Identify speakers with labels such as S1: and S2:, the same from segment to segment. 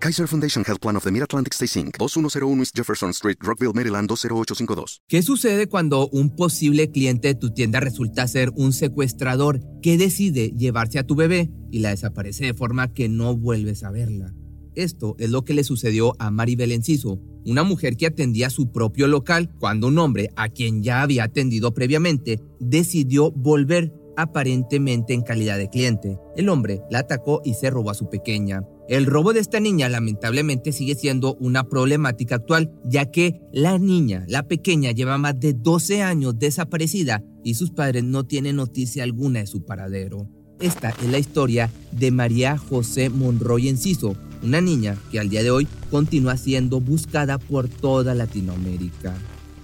S1: Kaiser Foundation Health Plan of the Mid-Atlantic Stay Inc., 2101 East Jefferson Street, Rockville, Maryland 20852.
S2: ¿Qué sucede cuando un posible cliente de tu tienda resulta ser un secuestrador que decide llevarse a tu bebé y la desaparece de forma que no vuelves a verla? Esto es lo que le sucedió a Maribel Enciso, una mujer que atendía su propio local cuando un hombre, a quien ya había atendido previamente, decidió volver aparentemente en calidad de cliente. El hombre la atacó y se robó a su pequeña. El robo de esta niña lamentablemente sigue siendo una problemática actual, ya que la niña, la pequeña, lleva más de 12 años desaparecida y sus padres no tienen noticia alguna de su paradero. Esta es la historia de María José Monroy Enciso, una niña que al día de hoy continúa siendo buscada por toda Latinoamérica.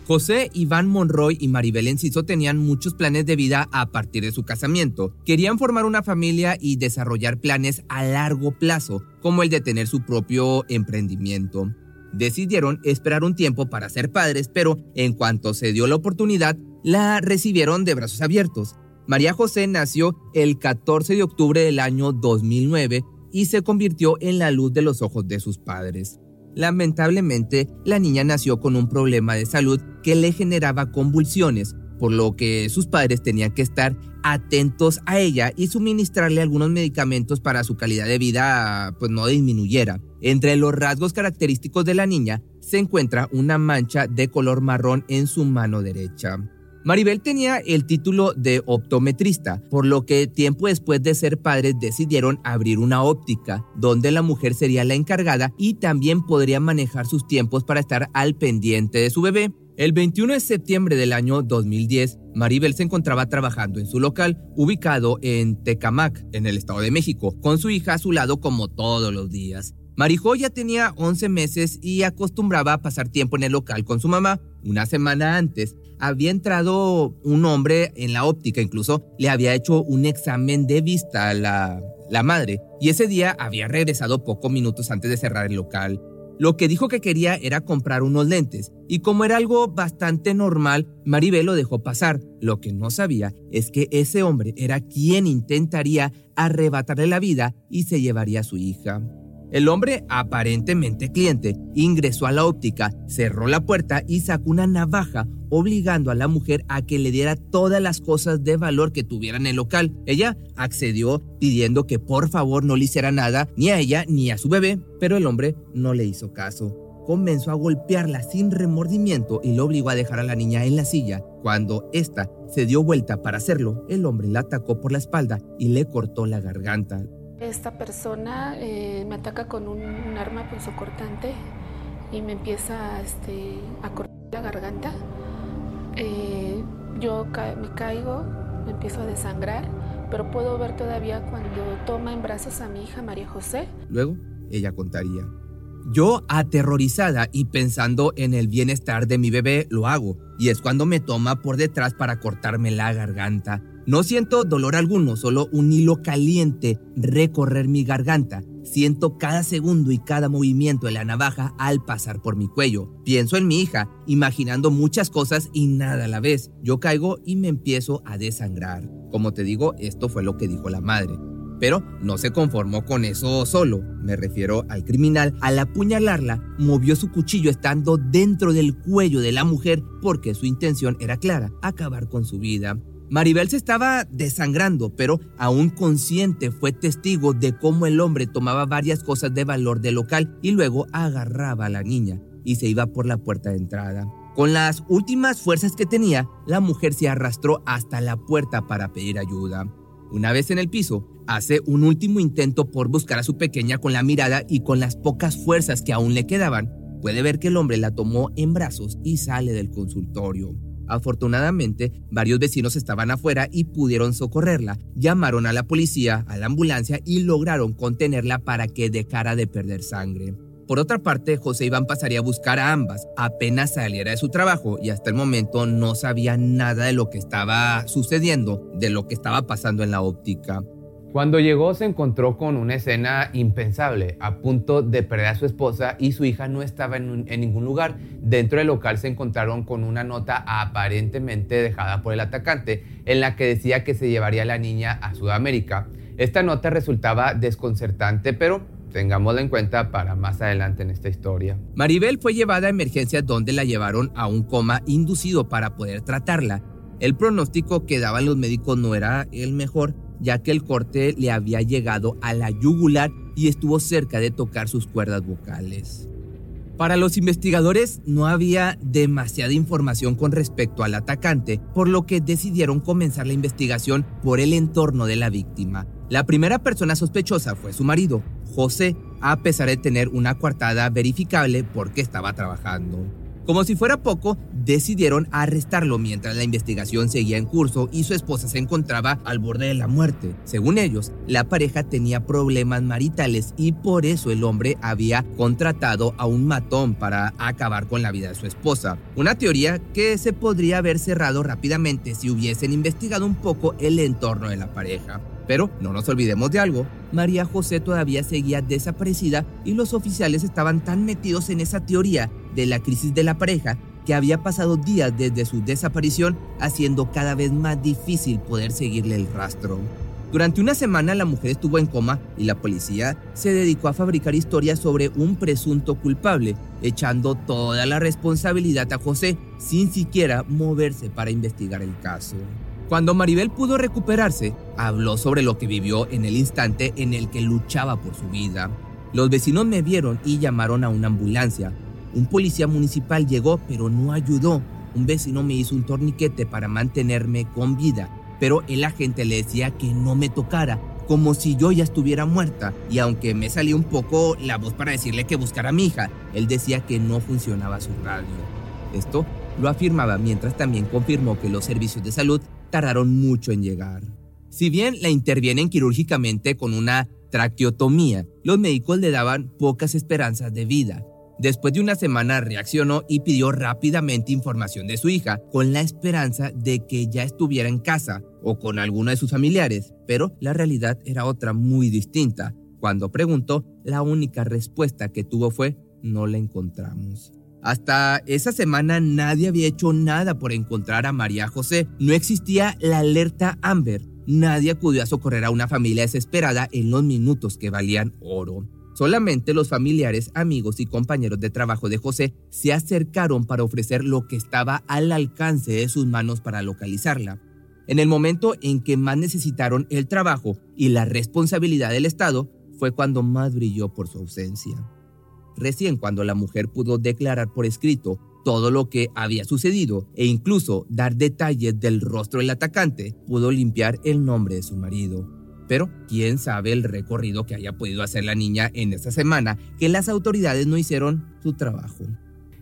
S2: José Iván Monroy y Maribel Enciso tenían muchos planes de vida a partir de su casamiento. Querían formar una familia y desarrollar planes a largo plazo, como el de tener su propio emprendimiento. Decidieron esperar un tiempo para ser padres, pero en cuanto se dio la oportunidad, la recibieron de brazos abiertos. María José nació el 14 de octubre del año 2009 y se convirtió en la luz de los ojos de sus padres. Lamentablemente, la niña nació con un problema de salud que le generaba convulsiones, por lo que sus padres tenían que estar atentos a ella y suministrarle algunos medicamentos para su calidad de vida pues no disminuyera. Entre los rasgos característicos de la niña se encuentra una mancha de color marrón en su mano derecha. Maribel tenía el título de optometrista, por lo que tiempo después de ser padres decidieron abrir una óptica, donde la mujer sería la encargada y también podría manejar sus tiempos para estar al pendiente de su bebé. El 21 de septiembre del año 2010, Maribel se encontraba trabajando en su local, ubicado en Tecamac, en el Estado de México, con su hija a su lado como todos los días. Marijo ya tenía 11 meses y acostumbraba a pasar tiempo en el local con su mamá. Una semana antes, había entrado un hombre en la óptica, incluso le había hecho un examen de vista a la, madre, y ese día había regresado pocos minutos antes de cerrar el local. Lo que dijo que quería era comprar unos lentes, y como era algo bastante normal, Maribel lo dejó pasar. Lo que no sabía es que ese hombre era quien intentaría arrebatarle la vida y se llevaría a su hija. El hombre, aparentemente cliente, ingresó a la óptica, cerró la puerta y sacó una navaja, obligando a la mujer a que le diera todas las cosas de valor que tuviera en el local. Ella accedió pidiendo que por favor no le hiciera nada, ni a ella ni a su bebé, pero el hombre no le hizo caso comenzó a golpearla sin remordimiento y lo obligó a dejar a la niña en la silla. Cuando ésta se dio vuelta para hacerlo, el hombre la atacó por la espalda y le cortó la garganta.
S3: Esta persona eh, me ataca con un, arma punzocortante y me empieza este, a cortar la garganta. Eh, yo me caigo, me empiezo a desangrar, pero puedo ver todavía cuando toma en brazos a mi hija María José.
S2: Luego, ella contaría. Yo, aterrorizada y pensando en el bienestar de mi bebé, lo hago. Y es cuando me toma por detrás para cortarme la garganta. No siento dolor alguno, solo un hilo caliente recorrer mi garganta. Siento cada segundo y cada movimiento de la navaja al pasar por mi cuello. Pienso en mi hija, imaginando muchas cosas y nada a la vez. Yo caigo y me empiezo a desangrar. Como te digo, esto fue lo que dijo la madre. Pero no se conformó con eso solo. Me refiero al criminal. Al apuñalarla, movió su cuchillo estando dentro del cuello de la mujer porque su intención era clara, acabar con su vida. Maribel se estaba desangrando, pero aún consciente fue testigo de cómo el hombre tomaba varias cosas de valor del local y luego agarraba a la niña y se iba por la puerta de entrada. Con las últimas fuerzas que tenía, la mujer se arrastró hasta la puerta para pedir ayuda. Una vez en el piso, hace un último intento por buscar a su pequeña con la mirada y con las pocas fuerzas que aún le quedaban, puede ver que el hombre la tomó en brazos y sale del consultorio. Afortunadamente, varios vecinos estaban afuera y pudieron socorrerla. Llamaron a la policía, a la ambulancia y lograron contenerla para que dejara de perder sangre. Por otra parte, José Iván pasaría a buscar a ambas apenas saliera de su trabajo y hasta el momento no sabía nada de lo que estaba sucediendo, de lo que estaba pasando en la óptica.
S4: Cuando llegó se encontró con una escena impensable, a punto de perder a su esposa y su hija no estaba en, ningún lugar. Dentro del local se encontraron con una nota aparentemente dejada por el atacante en la que decía que se llevaría a la niña a Sudamérica. Esta nota resultaba desconcertante, pero tengámosla en cuenta para más adelante en esta historia.
S2: Maribel fue llevada a emergencias donde la llevaron a un coma inducido para poder tratarla. El pronóstico que daban los médicos no era el mejor, ya que el corte le había llegado a la yugular y estuvo cerca de tocar sus cuerdas vocales. Para los investigadores no había demasiada información con respecto al atacante, por lo que decidieron comenzar la investigación por el entorno de la víctima. La primera persona sospechosa fue su marido, José, a pesar de tener una coartada verificable porque estaba trabajando. Como si fuera poco, decidieron arrestarlo mientras la investigación seguía en curso y su esposa se encontraba al borde de la muerte. Según ellos, la pareja tenía problemas maritales y por eso el hombre había contratado a un matón para acabar con la vida de su esposa. Una teoría que se podría haber cerrado rápidamente si hubiesen investigado un poco el entorno de la pareja. Pero no nos olvidemos de algo, María José todavía seguía desaparecida y los oficiales estaban tan metidos en esa teoría de la crisis de la pareja que había pasado días desde su desaparición haciendo cada vez más difícil poder seguirle el rastro. Durante una semana la mujer estuvo en coma y la policía se dedicó a fabricar historias sobre un presunto culpable, echando toda la responsabilidad a José sin siquiera moverse para investigar el caso. Cuando Maribel pudo recuperarse, habló sobre lo que vivió en el instante en el que luchaba por su vida. Los vecinos me vieron y llamaron a una ambulancia. Un policía municipal llegó, pero no ayudó. Un vecino me hizo un torniquete para mantenerme con vida, pero el agente le decía que no me tocara, como si yo ya estuviera muerta. Y aunque me salió un poco la voz para decirle que buscara a mi hija, él decía que no funcionaba su radio. Esto lo afirmaba mientras también confirmó que los servicios de salud tardaron mucho en llegar. Si bien la intervienen quirúrgicamente con una traqueotomía, los médicos le daban pocas esperanzas de vida. Después de una semana reaccionó y pidió rápidamente información de su hija, con la esperanza de que ya estuviera en casa o con alguno de sus familiares, pero la realidad era otra muy distinta. Cuando preguntó, la única respuesta que tuvo fue, no la encontramos. Hasta esa semana nadie había hecho nada por encontrar a María José. No existía la alerta Amber. Nadie acudió a socorrer a una familia desesperada en los minutos que valían oro. Solamente los familiares, amigos y compañeros de trabajo de José se acercaron para ofrecer lo que estaba al alcance de sus manos para localizarla. En el momento en que más necesitaron el trabajo y la responsabilidad del Estado, fue cuando más brilló por su ausencia. Recién cuando la mujer pudo declarar por escrito todo lo que había sucedido e incluso dar detalles del rostro del atacante, pudo limpiar el nombre de su marido. Pero quién sabe el recorrido que haya podido hacer la niña en esta semana que las autoridades no hicieron su trabajo.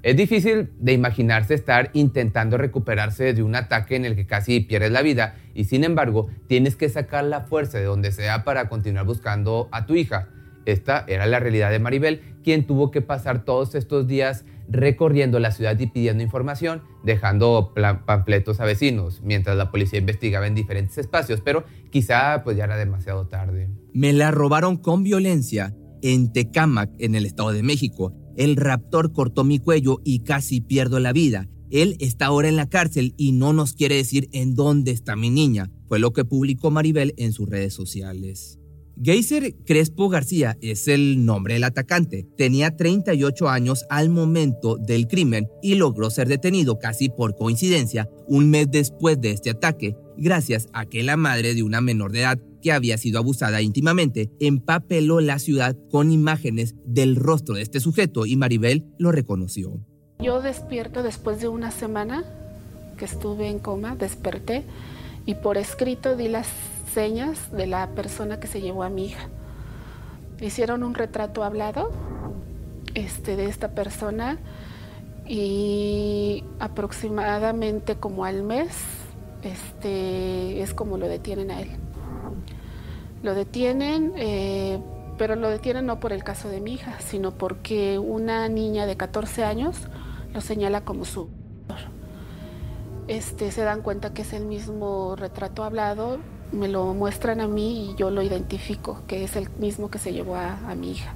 S4: Es difícil de imaginarse estar intentando recuperarse de un ataque en el que casi pierdes la vida y sin embargo tienes que sacar la fuerza de donde sea para continuar buscando a tu hija. Esta era la realidad de Maribel, quien tuvo que pasar todos estos días recorriendo la ciudad y pidiendo información, dejando panfletos a vecinos, mientras la policía investigaba en diferentes espacios, pero quizá pues ya era demasiado tarde.
S2: Me la robaron con violencia en Tecámac, en el Estado de México. El raptor cortó mi cuello y casi pierdo la vida. Él está ahora en la cárcel y no nos quiere decir en dónde está mi niña, fue lo que publicó Maribel en sus redes sociales. Geyser Crespo García es el nombre del atacante. Tenía 38 años al momento del crimen y logró ser detenido casi por coincidencia un mes después de este ataque, gracias a que la madre de una menor de edad que había sido abusada íntimamente empapeló la ciudad con imágenes del rostro de este sujeto y Maribel lo reconoció.
S3: Yo despierto después de una semana que estuve en coma, desperté y por escrito di las señas de la persona que se llevó a mi hija. Hicieron un retrato hablado este, de esta persona y aproximadamente como al mes este, es como lo detienen a él. Lo detienen, eh, pero lo detienen no por el caso de mi hija, sino porque una niña de 14 años lo señala como su este, se dan cuenta que es el mismo retrato hablado, me lo muestran a mí y yo lo identifico, que es el mismo que se llevó a, mi hija.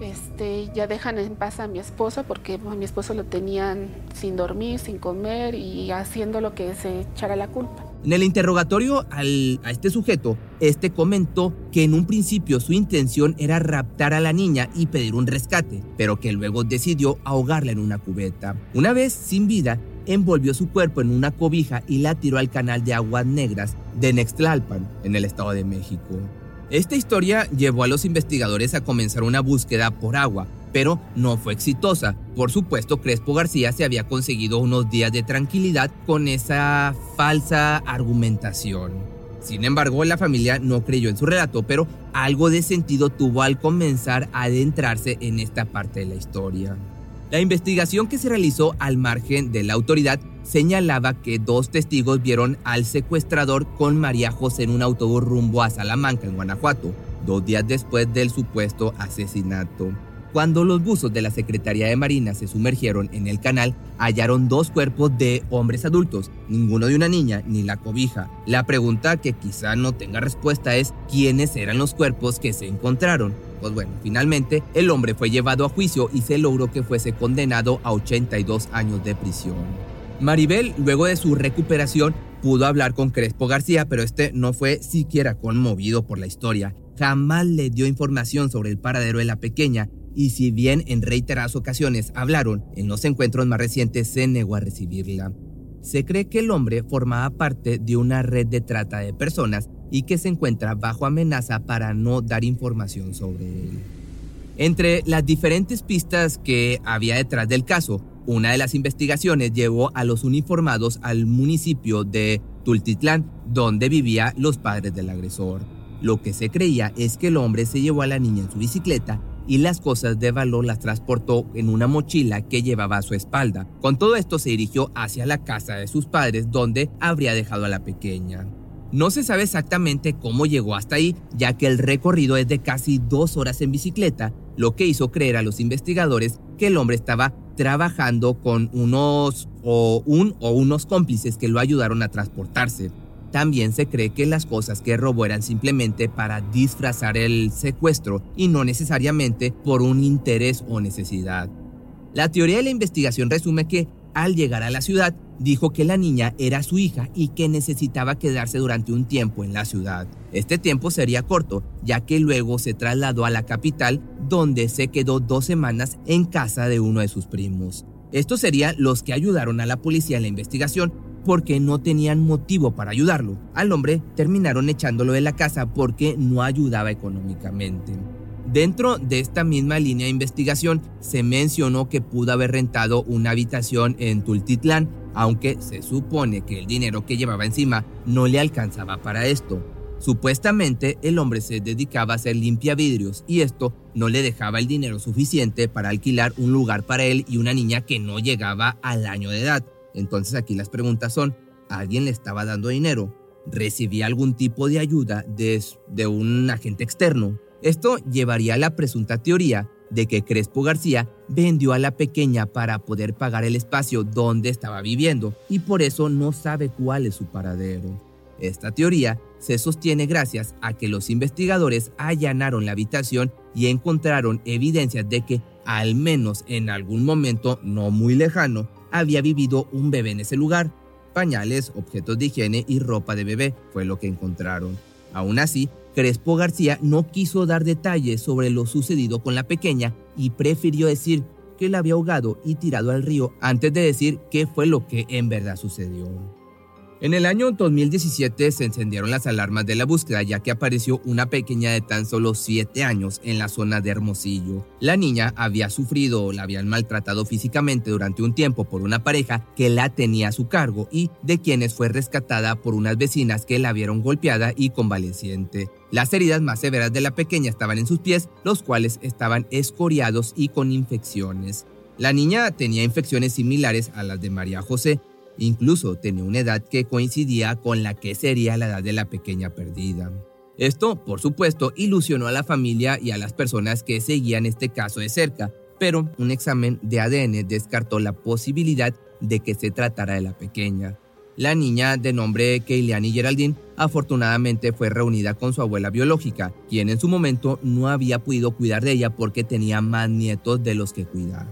S3: Este, ya dejan en paz a mi esposo porque a mi esposo lo tenían sin dormir, sin comer y haciendo lo que se echara la culpa.
S2: En el interrogatorio al, a este sujeto, este comentó que en un principio su intención era raptar a la niña y pedir un rescate, pero que luego decidió ahogarla en una cubeta. Una vez sin vida, envolvió su cuerpo en una cobija y la tiró al canal de aguas negras de Nextlalpan, en el Estado de México. Esta historia llevó a los investigadores a comenzar una búsqueda por agua, pero no fue exitosa. Por supuesto, Crespo García se había conseguido unos días de tranquilidad con esa falsa argumentación. Sin embargo, la familia no creyó en su relato, pero algo de sentido tuvo al comenzar a adentrarse en esta parte de la historia. La investigación que se realizó al margen de la autoridad señalaba que dos testigos vieron al secuestrador con María José en un autobús rumbo a Salamanca, en Guanajuato, dos días después del supuesto asesinato. Cuando los buzos de la Secretaría de Marina se sumergieron en el canal, hallaron dos cuerpos de hombres adultos, ninguno de una niña ni la cobija. La pregunta que quizá no tenga respuesta es quiénes eran los cuerpos que se encontraron. Pues bueno, finalmente el hombre fue llevado a juicio y se logró que fuese condenado a 82 años de prisión. Maribel, luego de su recuperación, pudo hablar con Crespo García, pero este no fue siquiera conmovido por la historia. Jamás le dio información sobre el paradero de la pequeña y si bien en reiteradas ocasiones hablaron, en los encuentros más recientes se negó a recibirla. Se cree que el hombre formaba parte de una red de trata de personas y que se encuentra bajo amenaza para no dar información sobre él. Entre las diferentes pistas que había detrás del caso, una de las investigaciones llevó a los uniformados al municipio de Tultitlán, donde vivían los padres del agresor. Lo que se creía es que el hombre se llevó a la niña en su bicicleta y las cosas de valor las transportó en una mochila que llevaba a su espalda. Con todo esto se dirigió hacia la casa de sus padres donde habría dejado a la pequeña. No se sabe exactamente cómo llegó hasta ahí, ya que el recorrido es de casi dos horas en bicicleta, lo que hizo creer a los investigadores que el hombre estaba trabajando con unos o un o unos cómplices que lo ayudaron a transportarse. También se cree que las cosas que robó eran simplemente para disfrazar el secuestro y no necesariamente por un interés o necesidad. La teoría de la investigación resume que al llegar a la ciudad, dijo que la niña era su hija y que necesitaba quedarse durante un tiempo en la ciudad. Este tiempo sería corto, ya que luego se trasladó a la capital, donde se quedó dos semanas en casa de uno de sus primos. Estos serían los que ayudaron a la policía en la investigación porque no tenían motivo para ayudarlo. Al hombre terminaron echándolo de la casa porque no ayudaba económicamente. Dentro de esta misma línea de investigación se mencionó que pudo haber rentado una habitación en Tultitlán, aunque se supone que el dinero que llevaba encima no le alcanzaba para esto. Supuestamente el hombre se dedicaba a hacer limpiavidrios y esto no le dejaba el dinero suficiente para alquilar un lugar para él y una niña que no llegaba al año de edad. Entonces aquí las preguntas son, ¿alguien le estaba dando dinero? ¿Recibía algún tipo de ayuda de, un agente externo? Esto llevaría a la presunta teoría de que Crespo García vendió a la pequeña para poder pagar el espacio donde estaba viviendo y por eso no sabe cuál es su paradero. Esta teoría se sostiene gracias a que los investigadores allanaron la habitación y encontraron evidencias de que, al menos en algún momento no muy lejano, había vivido un bebé en ese lugar. Pañales, objetos de higiene y ropa de bebé fue lo que encontraron. Aún así, Crespo García no quiso dar detalles sobre lo sucedido con la pequeña y prefirió decir que la había ahogado y tirado al río antes de decir qué fue lo que en verdad sucedió. En el año 2017 se encendieron las alarmas de la búsqueda ya que apareció una pequeña de tan solo 7 años en la zona de Hermosillo. La niña había sufrido o la habían maltratado físicamente durante un tiempo por una pareja que la tenía a su cargo y de quienes fue rescatada por unas vecinas que la vieron golpeada y convaleciente. Las heridas más severas de la pequeña estaban en sus pies, los cuales estaban escoriados y con infecciones. La niña tenía infecciones similares a las de María José, Incluso tenía una edad que coincidía con la que sería la edad de la pequeña perdida. Esto, por supuesto, ilusionó a la familia y a las personas que seguían este caso de cerca, pero un examen de ADN descartó la posibilidad de que se tratara de la pequeña. La niña de nombre Keiliani Geraldine afortunadamente fue reunida con su abuela biológica, quien en su momento no había podido cuidar de ella porque tenía más nietos de los que cuidar.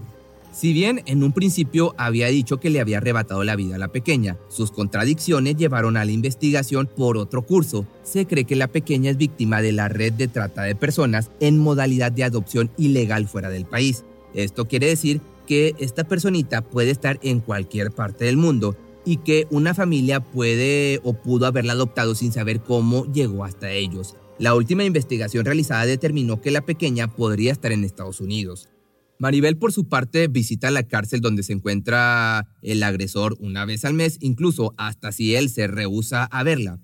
S2: Si bien en un principio había dicho que le había arrebatado la vida a la pequeña, sus contradicciones llevaron a la investigación por otro curso. Se cree que la pequeña es víctima de la red de trata de personas en modalidad de adopción ilegal fuera del país. Esto quiere decir que esta personita puede estar en cualquier parte del mundo y que una familia puede o pudo haberla adoptado sin saber cómo llegó hasta ellos. La última investigación realizada determinó que la pequeña podría estar en Estados Unidos. Maribel, por su parte, visita la cárcel donde se encuentra el agresor una vez al mes, incluso hasta si él se rehúsa a verla.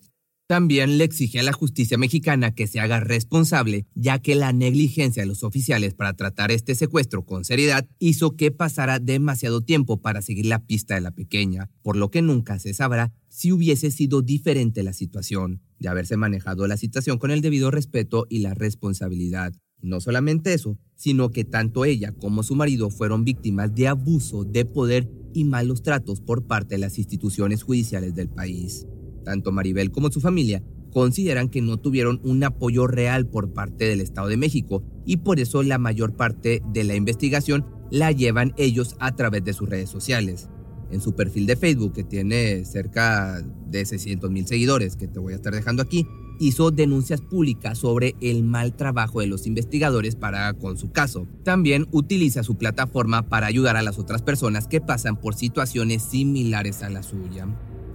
S2: También le exige a la justicia mexicana que se haga responsable, ya que la negligencia de los oficiales para tratar este secuestro con seriedad hizo que pasara demasiado tiempo para seguir la pista de la pequeña, por lo que nunca se sabrá si hubiese sido diferente la situación, de haberse manejado la situación con el debido respeto y la responsabilidad. No solamente eso, sino que tanto ella como su marido fueron víctimas de abuso de poder y malos tratos por parte de las instituciones judiciales del país. Tanto Maribel como su familia consideran que no tuvieron un apoyo real por parte del Estado de México y por eso la mayor parte de la investigación la llevan ellos a través de sus redes sociales. En su perfil de Facebook, que tiene cerca de 600 mil seguidores, que te voy a estar dejando aquí, hizo denuncias públicas sobre el mal trabajo de los investigadores para con su caso. También utiliza su plataforma para ayudar a las otras personas que pasan por situaciones similares a la suya.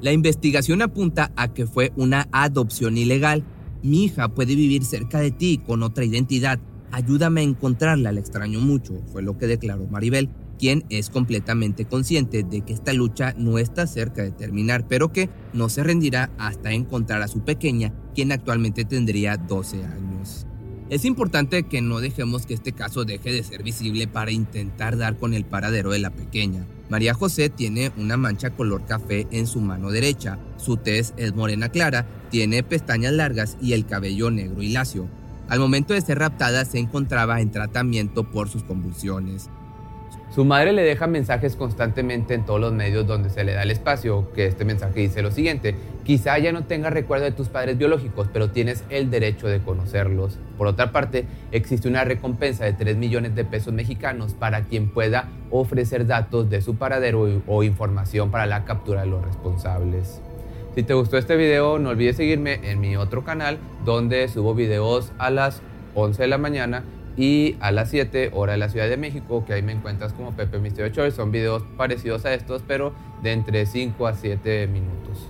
S2: La investigación apunta a que fue una adopción ilegal. Mi hija puede vivir cerca de ti con otra identidad. Ayúdame a encontrarla, la extraño mucho, fue lo que declaró Maribel, quien es completamente consciente de que esta lucha no está cerca de terminar, pero que no se rendirá hasta encontrar a su pequeña, quien actualmente tendría 12 años. Es importante que no dejemos que este caso deje de ser visible para intentar dar con el paradero de la pequeña. María José tiene una mancha color café en su mano derecha, su tez es morena clara, tiene pestañas largas y el cabello negro y lacio. Al momento de ser raptada se encontraba en tratamiento por sus convulsiones.
S4: Su madre le deja mensajes constantemente en todos los medios donde se le da el espacio, que este mensaje dice lo siguiente, quizá ya no tengas recuerdo de tus padres biológicos, pero tienes el derecho de conocerlos. Por otra parte, existe una recompensa de 3 millones de pesos mexicanos para quien pueda ofrecer datos de su paradero o información para la captura de los responsables. Si te gustó este video, no olvides seguirme en mi otro canal donde subo videos a las 11 de la mañana y a las 7 hora de la Ciudad de México, que ahí me encuentras como Pepe Misterio Choice. Son videos parecidos a estos, pero de entre 5 a 7 minutos.